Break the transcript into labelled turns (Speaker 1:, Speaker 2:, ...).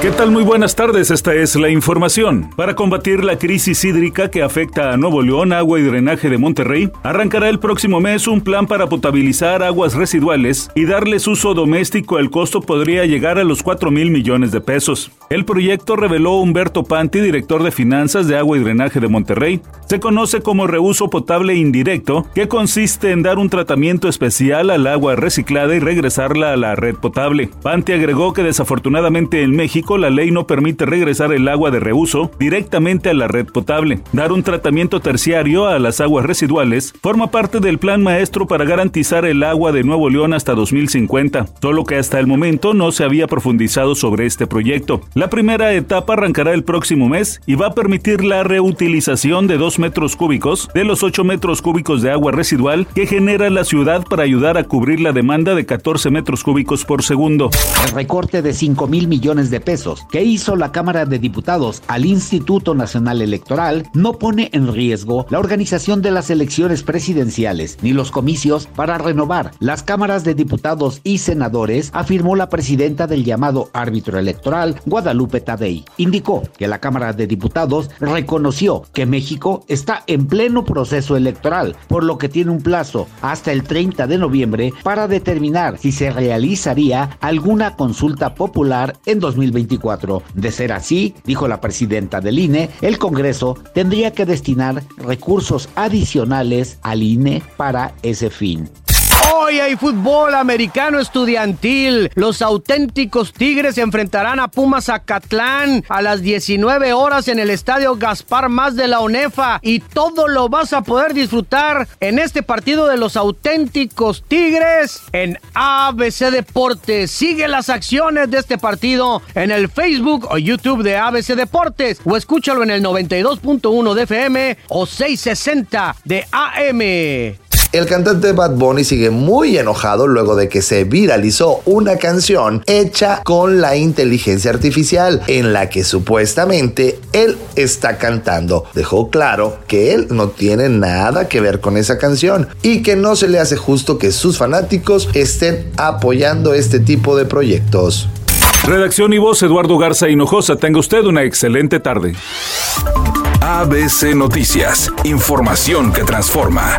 Speaker 1: ¿Qué tal? Muy buenas tardes, esta es la información. Para combatir la crisis hídrica que afecta a Nuevo León, Agua y Drenaje de Monterrey, arrancará el próximo mes un plan para potabilizar aguas residuales y darles uso doméstico. El costo podría llegar a los 4 mil millones de pesos. El proyecto reveló Humberto Panti, director de finanzas de Agua y Drenaje de Monterrey. Se conoce como reuso potable indirecto, que consiste en dar un tratamiento especial al agua reciclada y regresarla a la red potable. Panti agregó que desafortunadamente en México la ley no permite regresar el agua de reuso directamente a la red potable. Dar un tratamiento terciario a las aguas residuales forma parte del plan maestro para garantizar el agua de Nuevo León hasta 2050, solo que hasta el momento no se había profundizado sobre este proyecto. La primera etapa arrancará el próximo mes y va a permitir la reutilización de 2 metros cúbicos de los 8 metros cúbicos de agua residual que genera la ciudad para ayudar a cubrir la demanda de 14 metros cúbicos por segundo.
Speaker 2: El recorte de 5 mil millones de pesos que hizo la Cámara de Diputados al Instituto Nacional Electoral no pone en riesgo la organización de las elecciones presidenciales ni los comicios para renovar las cámaras de diputados y senadores, afirmó la presidenta del llamado árbitro electoral, Guadalupe Tadei. Indicó que la Cámara de Diputados reconoció que México está en pleno proceso electoral, por lo que tiene un plazo hasta el 30 de noviembre para determinar si se realizaría alguna consulta popular en 2021. De ser así, dijo la presidenta del INE, el Congreso tendría que destinar recursos adicionales al INE para ese fin.
Speaker 3: Hoy hay fútbol americano estudiantil. Los auténticos Tigres se enfrentarán a Pumas Acatlán a las 19 horas en el estadio Gaspar Más de la ONEFA. Y todo lo vas a poder disfrutar en este partido de los auténticos Tigres en ABC Deportes. Sigue las acciones de este partido en el Facebook o YouTube de ABC Deportes o escúchalo en el 92.1 de FM o 660 de AM.
Speaker 4: El cantante Bad Bunny sigue muy enojado luego de que se viralizó una canción hecha con la inteligencia artificial en la que supuestamente él está cantando. Dejó claro que él no tiene nada que ver con esa canción y que no se le hace justo que sus fanáticos estén apoyando este tipo de proyectos.
Speaker 1: Redacción y voz Eduardo Garza Hinojosa. Tenga usted una excelente tarde.
Speaker 5: ABC Noticias. Información que transforma.